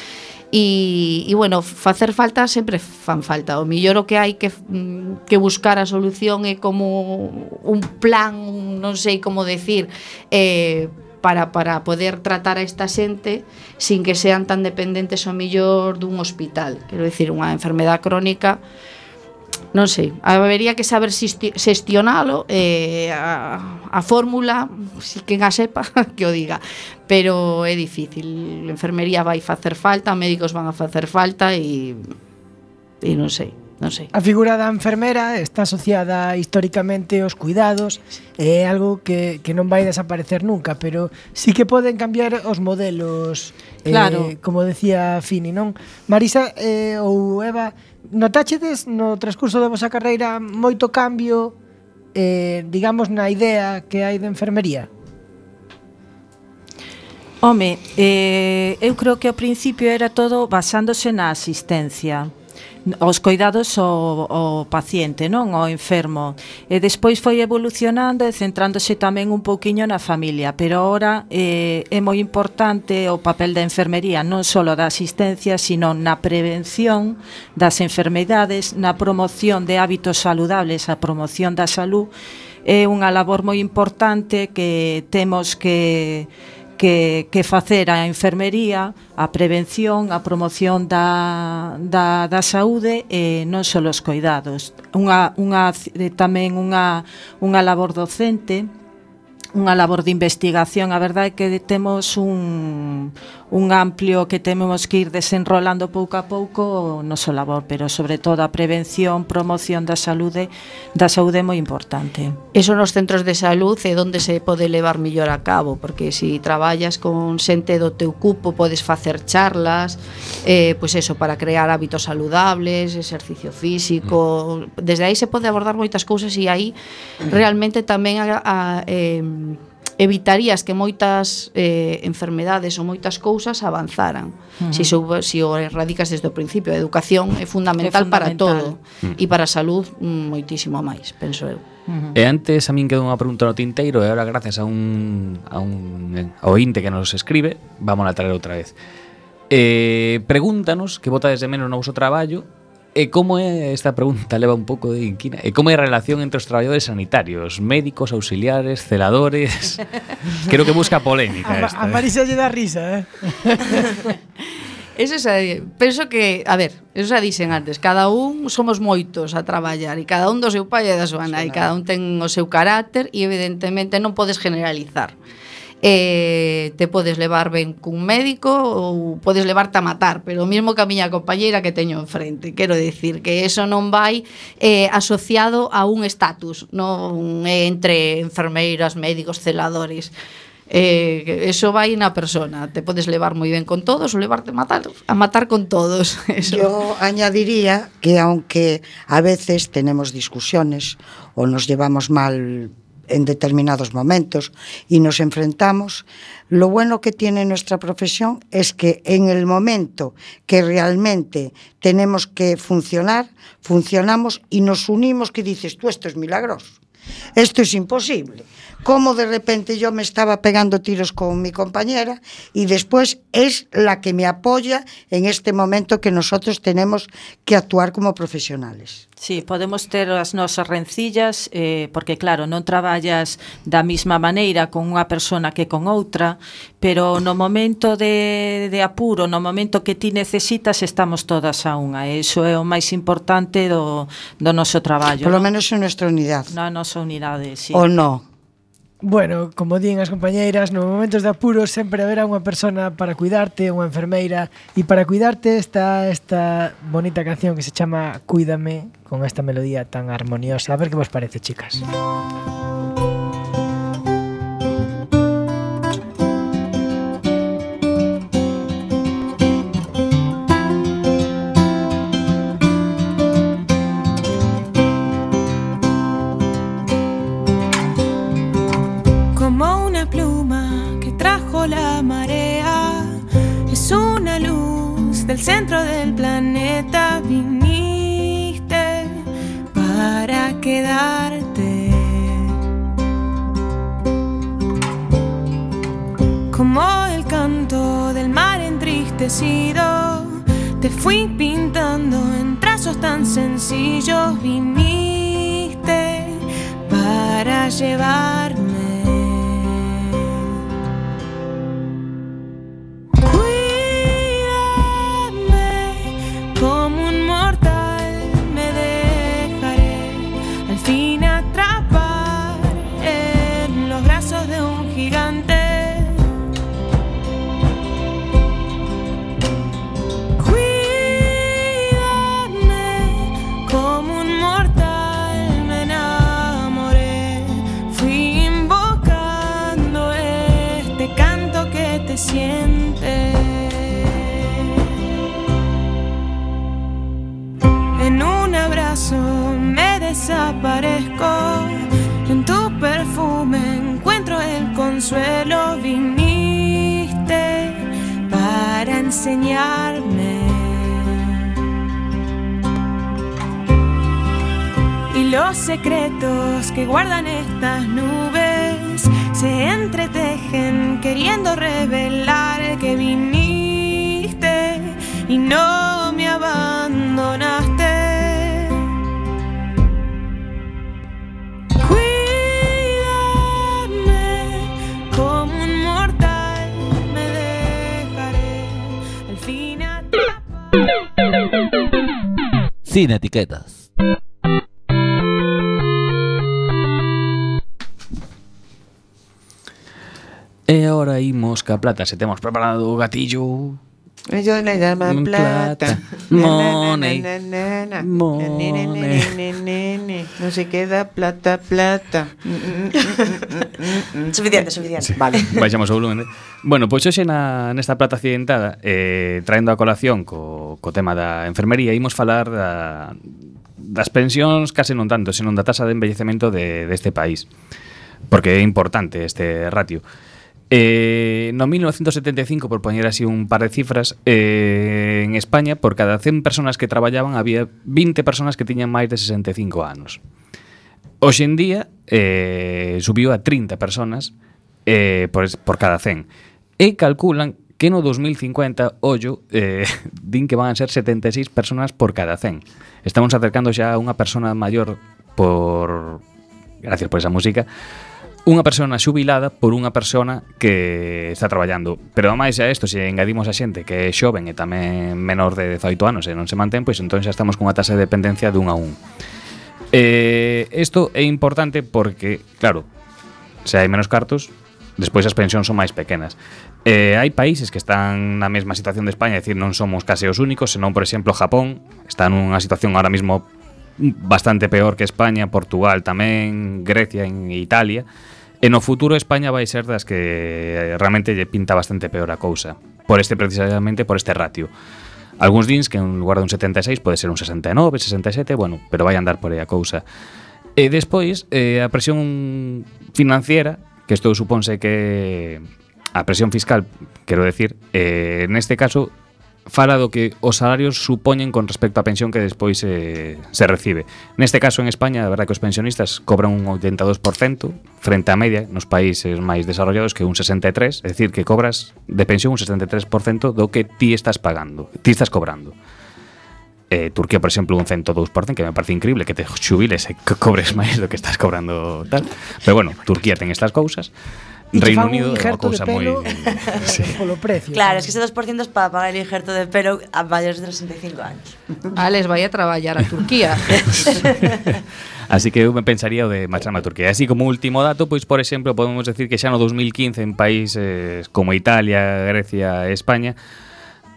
E, e bueno, facer falta sempre fan falta. O millor o que hai que, mm, que buscar a solución é como un plan, un, non sei como decir, eh, para, para poder tratar a esta xente sin que sean tan dependentes ao millor dun hospital. Quero dicir, unha enfermedade crónica non sei, habería que saber xestionalo eh, a, a fórmula si quen a sepa *laughs* que o diga pero é difícil enfermería vai facer falta médicos van a facer falta e, e non sei non sei. A figura da enfermera está asociada históricamente aos cuidados, é algo que, que non vai desaparecer nunca, pero sí que poden cambiar os modelos, eh, claro. eh, como decía Fini, non? Marisa eh, ou Eva, notáchedes no transcurso da vosa carreira moito cambio, eh, digamos, na idea que hai de enfermería? Home, eh, eu creo que ao principio era todo basándose na asistencia os cuidados ao, ao paciente, non ao enfermo. E despois foi evolucionando e centrándose tamén un pouquiño na familia, pero ahora eh, é moi importante o papel da enfermería, non só da asistencia, sino na prevención das enfermedades, na promoción de hábitos saludables, a promoción da salud, é unha labor moi importante que temos que que, que facer a enfermería, a prevención, a promoción da, da, da saúde e non só os cuidados. Unha, unha, eh, tamén unha, unha labor docente, unha labor de investigación. A verdade é que temos un, un amplio que tememos que ir desenrolando pouco a pouco o noso labor, pero sobre todo a prevención, promoción da saúde, da saúde é moi importante. Eso nos centros de saúde é onde se pode levar mellor a cabo, porque se si traballas con xente do teu cupo podes facer charlas, eh, pois pues eso, para crear hábitos saludables, exercicio físico, desde aí se pode abordar moitas cousas e aí realmente tamén a, a eh, evitarías que moitas eh, enfermedades ou moitas cousas avanzaran. Uh -huh. Se si, sou, si o erradicas desde o principio, a educación é fundamental, é fundamental. para todo uh -huh. e para a salud mm, moitísimo máis, penso eu. Uh -huh. E antes a min quedou unha pregunta no tinteiro e agora gracias a un, a un ointe que nos escribe, vamos a traer outra vez. Eh, pregúntanos que votades de menos no vosso traballo E como é esta pregunta leva un pouco de inquina? E como é a relación entre os traballadores sanitarios, médicos, auxiliares, celadores? *laughs* Creo que busca polémica a, esta. A eh. Marisa lle dá risa, eh? *laughs* Eso xa, penso que, a ver, eso xa dixen antes, cada un somos moitos a traballar e cada un do seu pai e da súa nai, cada un ten o seu carácter e evidentemente non podes generalizar eh, te podes levar ben cun médico ou podes levarte a matar, pero o mismo que a miña compañeira que teño enfrente. Quero decir que eso non vai eh, asociado a un estatus, non é entre enfermeiras, médicos, celadores. Eh, eso vai na persona, te podes levar moi ben con todos ou levarte a matar, a matar con todos. *laughs* Eso. Yo añadiría que aunque a veces tenemos discusiones o nos llevamos mal en determinados momentos y nos enfrentamos, lo bueno que tiene nuestra profesión es que en el momento que realmente tenemos que funcionar, funcionamos y nos unimos que dices, tú esto es milagroso. Esto es imposible. Como de repente yo me estaba pegando tiros con mi compañera y después es la que me apoya en este momento que nosotros tenemos que actuar como profesionales. Sí, podemos ter as nosas rencillas eh, porque claro, non traballas da mesma maneira con unha persona que con outra, pero no momento de, de apuro, no momento que ti necesitas, estamos todas a unha. E iso é o máis importante do, do noso traballo. Polo no? menos en nuestra unidade. Na nosa unidade, sí. O no, Bueno, como din as compañeiras, nos momentos de apuro sempre haberá unha persona para cuidarte, unha enfermeira, e para cuidarte está esta bonita canción que se chama Cuídame, con esta melodía tan armoniosa. A ver que vos parece, chicas. Música no me abandonaste. Cuídame como un mortal, me dejaré al fin. Sin etiquetas. E agora imos ca plata, se temos preparado o gatillo. Ellos le llaman plata. Money. No se queda plata, plata. *laughs* suficiente, suficiente. Sí. Vale. *laughs* Baixamos o volumen. Eh? Bueno, pois hoxe na, nesta plata accidentada, eh, traendo a colación co, co tema da enfermería, imos falar da, das pensións case non tanto, senón da tasa de envellecemento de, deste país. Porque é importante este ratio. Eh, no 1975, por poñer así un par de cifras, eh, en España por cada 100 personas que traballaban había 20 personas que tiñan máis de 65 anos. Hoxe en día eh, subiu a 30 personas eh, por, por cada 100. E calculan que no 2050, ollo, eh, *laughs* din que van a ser 76 personas por cada 100. Estamos acercando xa a unha persona maior por... Gracias por esa música unha persona xubilada por unha persona que está traballando. Pero ademais a isto, se engadimos a xente que é xoven e tamén menor de 18 anos e non se mantén, pois entón xa estamos cunha tasa de dependencia dun a un. Isto eh, é importante porque, claro, se hai menos cartos, despois as pensións son máis pequenas. Eh, hai países que están na mesma situación de España, é dicir, non somos case os únicos, senón, por exemplo, Japón, está nunha situación ahora mesmo bastante peor que España, Portugal tamén, Grecia e Italia E no futuro España vai ser das que eh, realmente lle pinta bastante peor a cousa, por este precisamente por este ratio. Algúns dins que en lugar de un 76 pode ser un 69, 67, bueno, pero vai andar por aí a cousa. E despois, eh, a presión financiera, que isto supónse que a presión fiscal, quero decir, eh, neste caso fala do que os salarios supoñen con respecto á pensión que despois eh, se recibe. Neste caso en España, a verdade que os pensionistas cobran un 82% frente á media nos países máis desarrollados que un 63, é dicir, que cobras de pensión un 63% do que ti estás pagando, ti estás cobrando. Eh, Turquía, por exemplo, un 102%, que me parece increíble que te xubiles e cobres máis do que estás cobrando tal. Pero bueno, Turquía ten estas cousas. Reino Unido é unha cousa moi... sí. polo precio. Claro, es que ese 2% es para pagar el injerto de pelo a maiores de 65 anos. Alex, vai a traballar a Turquía. *laughs* Así que eu me pensaría o de marcharme a Turquía. Así como último dato, pois por exemplo, podemos decir que xa no 2015 en países como Italia, Grecia e España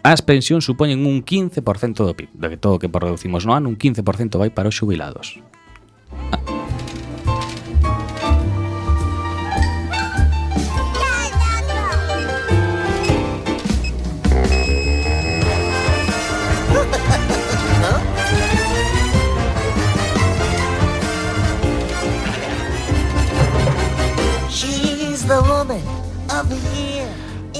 As pensións supoñen un 15% do PIB, de que todo o que producimos no ano, un 15% vai para os xubilados. Ah.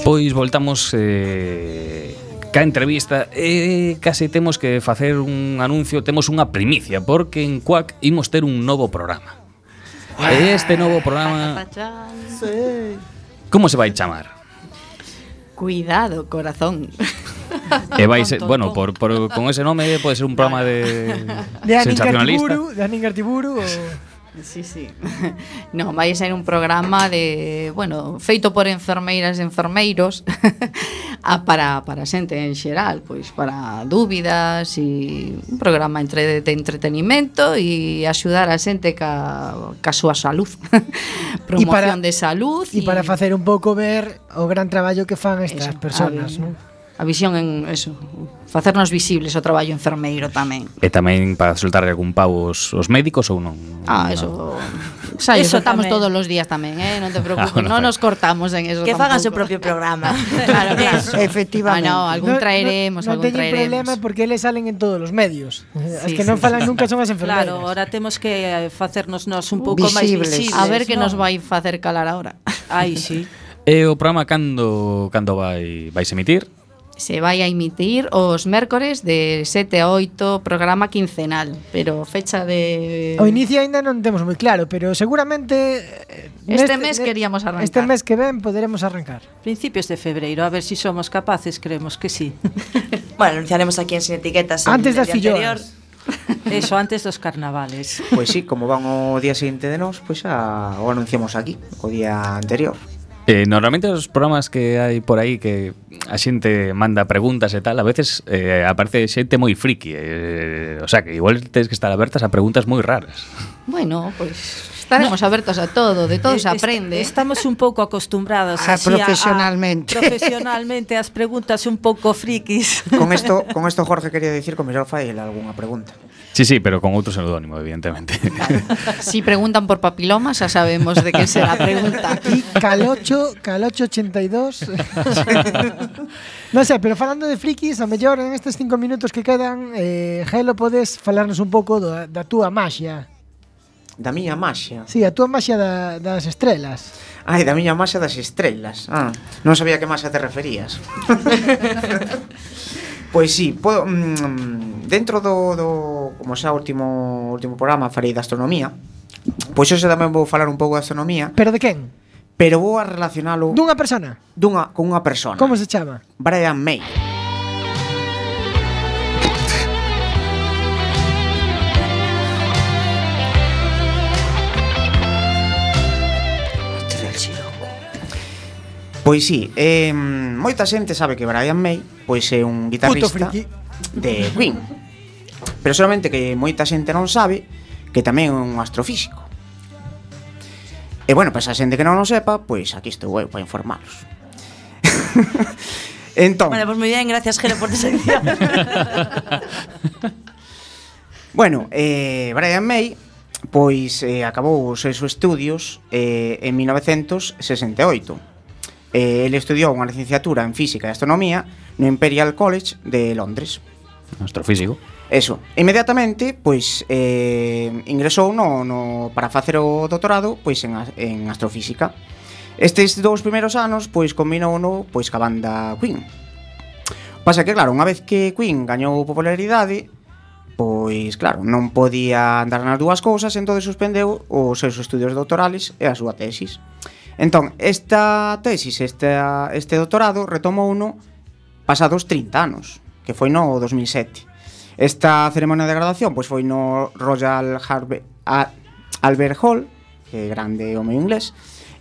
Pois voltamos eh, ca entrevista e eh, case temos que facer un anuncio, temos unha primicia, porque en Cuac imos ter un novo programa. E este novo programa... *laughs* Como se vai chamar? Cuidado, corazón. E vai ser, bueno, por, por, con ese nome pode ser un programa de, de sensacionalista. Gartiburu, de Anin Gartiburu o... Sí, sí. *laughs* No, vai ser un programa de, bueno, feito por enfermeiras e enfermeiros *laughs* a para, para xente en xeral, pois para dúbidas e un programa entre, de entretenimento e axudar a xente ca, ca súa salud. *laughs* Promoción para, de salud. E para facer un pouco ver o gran traballo que fan estas eso, personas, non? a visión en eso, facernos visibles o traballo enfermeiro tamén. E tamén para soltar algún pau os, os médicos ou non? Ah, eso. No. Xa, eso estamos tamén. todos os días tamén, eh? non te *laughs* preocupes, ah, bueno, non nos cortamos en eso Que fagan seu propio programa. *laughs* claro, claro. Efectivamente. Ah, no, algún traeremos, no, no, algún traeremos. Non problema porque eles salen en todos os medios. Sí, as que sí, non falan sí. nunca son as enfermeiras. Claro, ahora temos que eh, facernos nós un pouco máis visibles. A ver que no. nos vai facer calar agora. Ai, sí. *laughs* E o programa cando cando vai vais emitir? se vai a emitir os mércores de 7 a 8 programa quincenal, pero fecha de O inicio aínda non temos moi claro, pero seguramente eh, este neste, mes queríamos arrancar. Este mes que ven poderemos arrancar. Principios de febreiro, a ver se si somos capaces, creemos que sí. *laughs* bueno, anunciaremos aquí en Sin Etiquetas antes das filloas. Eso, antes dos carnavales. Pois pues sí, como van o día seguinte de nós, pois pues xa o anunciamos aquí, o día anterior. Eh, normalmente os programas que hai por aí que a xente manda preguntas e tal, a veces eh, aparece xente moi friki, eh, o sea que igual tens que estar abertas a preguntas moi raras. Bueno, pois pues, estaremos no. abertos a todo, de todo eh, se aprende. Est estamos un pouco acostumbrados a, *laughs* así, profesionalmente. A, a, profesionalmente as preguntas un pouco frikis. Con esto, *laughs* con esto Jorge quería decir que mellor fai algunha pregunta. Sí, sí, pero con outro pseudónimo, evidentemente. si preguntan por papiloma, xa sabemos de que será a pregunta. Aquí Calocho, Calocho 82. non sei, pero falando de frikis, a mellor en estes cinco minutos que quedan, eh, Gelo, podes falarnos un pouco da, da túa maxia. Da miña maxia? Sí, a túa maxia da, das estrelas. Ai, da miña maxia das estrelas. Ah, non sabía que maxia te referías. *laughs* Pois sí, podo, mm, dentro do, do como xa último último programa farei da astronomía. Pois hoxe tamén vou falar un pouco de astronomía. Pero de quen? Pero vou a relacionalo Dunha persona? Dunha, con unha persona Como se chama? Brian May Pois sí, eh, moita xente sabe que Brian May pois é un guitarrista de Queen. Pero solamente que moita xente non sabe que tamén é un astrofísico. E bueno, para esa xente que non o sepa, pois aquí estou eu para informalos. *laughs* entón. Vale, pois pues moi ben, gracias Jero por tes *laughs* Bueno, eh, Brian May pois eh, acabou os seus estudios eh, en 1968 Eh, e ele estudiou unha licenciatura en Física e Astronomía no Imperial College de Londres. Astrofísico. Eso. Inmediatamente, pois, eh, ingresou no, no, para facer o doutorado pois, en, en astrofísica. Estes dous primeiros anos, pois, combinou no, pois, ca banda Queen. Pasa que, claro, unha vez que Queen gañou popularidade, pois, claro, non podía andar nas dúas cousas, entón suspendeu os seus estudios doutorales e a súa tesis. Entón, esta tesis, este, este doutorado, retomou uno pasados 30 anos, que foi no 2007. Esta ceremonia de graduación pois foi no Royal Harvard, Albert Hall, que grande home inglés,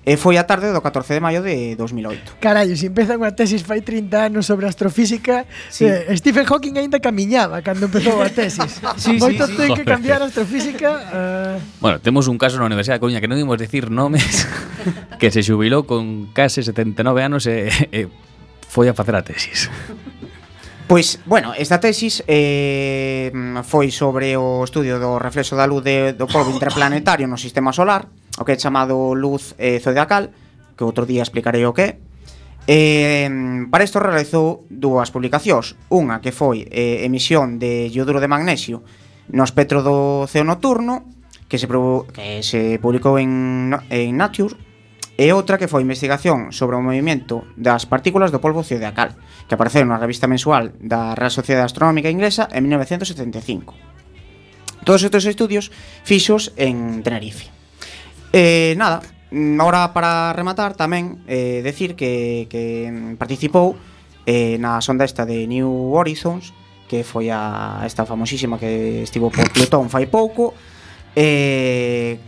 E foi a tarde do 14 de maio de 2008. Carallo, se empeza unha tesis fai 30 anos sobre astrofísica, sí. eh, Stephen Hawking aínda camiñaba cando empezou a tesis. *laughs* sí, Moito sí, sí. ten que cambiar a astrofísica. Uh... Bueno, temos un caso na Universidade de Coruña que non dimos decir nomes, *laughs* que se xubilou con case 79 anos e, e foi a facer a tesis. Pois, bueno, esta tesis eh, foi sobre o estudio do reflexo da luz de, do polvo interplanetario no sistema solar, o que é chamado luz eh, zodiacal, que outro día explicarei o que é. Eh, para isto realizou dúas publicacións, unha que foi eh, emisión de ioduro de magnesio no espectro do ceo nocturno, que se, que se publicou en, en Nature, e outra que foi investigación sobre o movimento das partículas do polvo zodiacal, que apareceu na revista mensual da Real Sociedade Astronómica Inglesa en 1975. Todos estes estudios fixos en Tenerife. Eh, nada, ahora para rematar tamén eh, decir que, que participou eh, na sonda esta de New Horizons, que foi a esta famosísima que estivo por Plutón fai pouco, eh,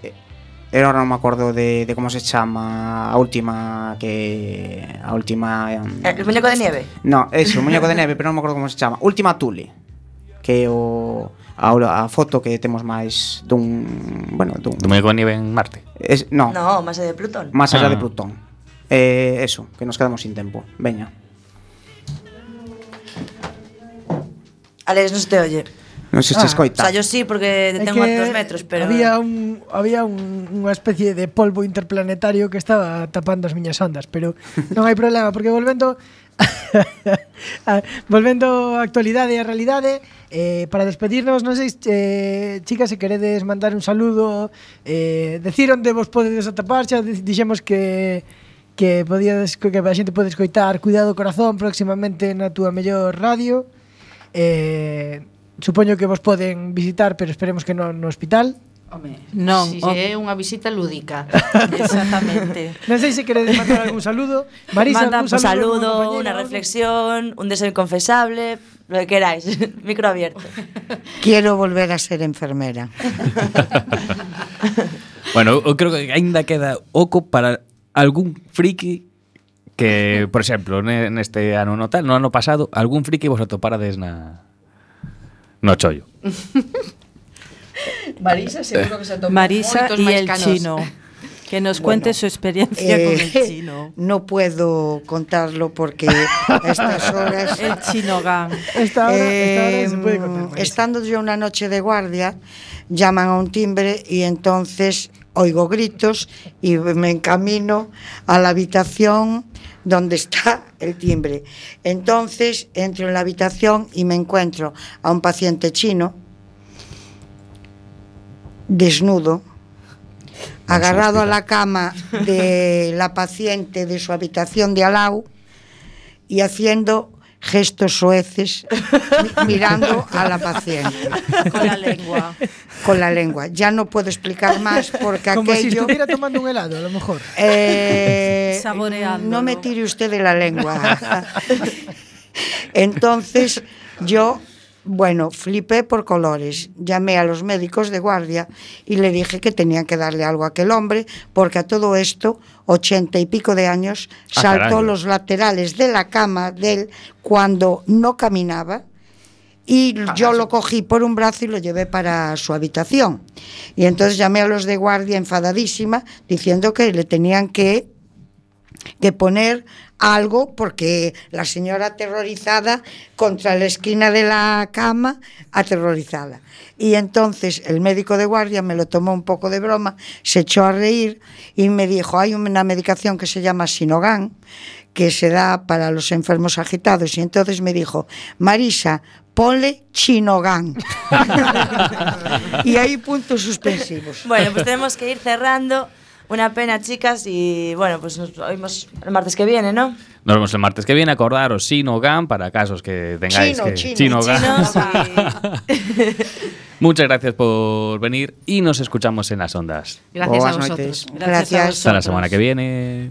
Era ahora non me acordo de, de como se chama a última que a última. Eh, el muñeco de nieve. No, eso, o muñeco de neve, pero non me acordo como se chama. Última Tule, que o a, a foto que temos máis dun, bueno, dun Do muñeco de nieve en Marte. Es, no. No, máis allá de Plutón. Máis allá ah. de Plutón. Eh, eso, que nos quedamos sin tempo. Veña. Alex, non se te oye. Non sei se ah, escoita. O sea, yo sí, porque ten cuantos metros, pero... Había, un, había un, unha especie de polvo interplanetario que estaba tapando as miñas ondas, pero non hai problema, porque volvendo... *laughs* volvendo á actualidade e á realidade, eh, para despedirnos, non sei, eh, chicas, se queredes mandar un saludo, eh, decir onde vos podedes atapar, xa dixemos que que podíades que a xente pode escoitar Cuidado Corazón próximamente na túa mellor radio. Eh, supoño que vos poden visitar, pero esperemos que non no hospital. Home, non, si o... é unha visita lúdica. *laughs* Exactamente. non sei se queredes mandar algún saludo. Marisa, Manda un saludo, unha reflexión, un deseo inconfesable, lo que queráis. *laughs* Micro abierto. Quiero volver a ser enfermera. *laughs* bueno, eu creo que aínda queda oco para algún friki que, por exemplo, neste ano no tal, no ano pasado, algún friki vos atoparades na no chollo. *laughs* Marisa seguro que se atopou Marisa y el canos. chino. Que nos cuente su experiencia con el Eh, chino. *laughs* No puedo contarlo porque a estas horas El chino gang. Esta hora, esta hora se puede Eh, contar. Estando yo una noche de guardia, llaman a un timbre y entonces oigo gritos y me encamino a la habitación donde está el timbre. Entonces entro en la habitación y me encuentro a un paciente chino desnudo, agarrado a la cama de la paciente de su habitación de Alau y haciendo gestos soeces mi- mirando a la paciente Con la lengua. con la lengua. Ya no puedo explicar más porque Como si aquello... estuviera tomando un helado, a lo mejor. Eh, Saboreándolo. no me tire usted de la lengua. Entonces yo, bueno, flipé por colores. Llamé a los médicos de guardia y le dije que tenían que darle algo a aquel hombre porque a todo esto, ochenta y pico de años, Ah, saltó caray. los laterales de la cama de él cuando no caminaba. Y yo lo cogí por un brazo y lo llevé para su habitación. Y entonces llamé a los de guardia enfadadísima diciendo que le tenían que, que poner algo porque la señora aterrorizada contra la esquina de la cama, aterrorizada. Y entonces el médico de guardia me lo tomó un poco de broma, se echó a reír y me dijo, hay una medicación que se llama Sinogan, que se da para los enfermos agitados. Y entonces me dijo, Marisa, ponle Chinogan. *laughs* *laughs* y ahí puntos suspensivos. Bueno, pues tenemos que ir cerrando. Una pena, chicas, y bueno, pues nos oímos el martes que viene, ¿no? Nos vemos el martes que viene, acordaros Sino Gam para casos que tengáis Chino, que chino, y- *laughs* Muchas gracias por venir y nos escuchamos en las ondas. Gracias Boas a vosotros. Gracias a. Hasta la semana que viene.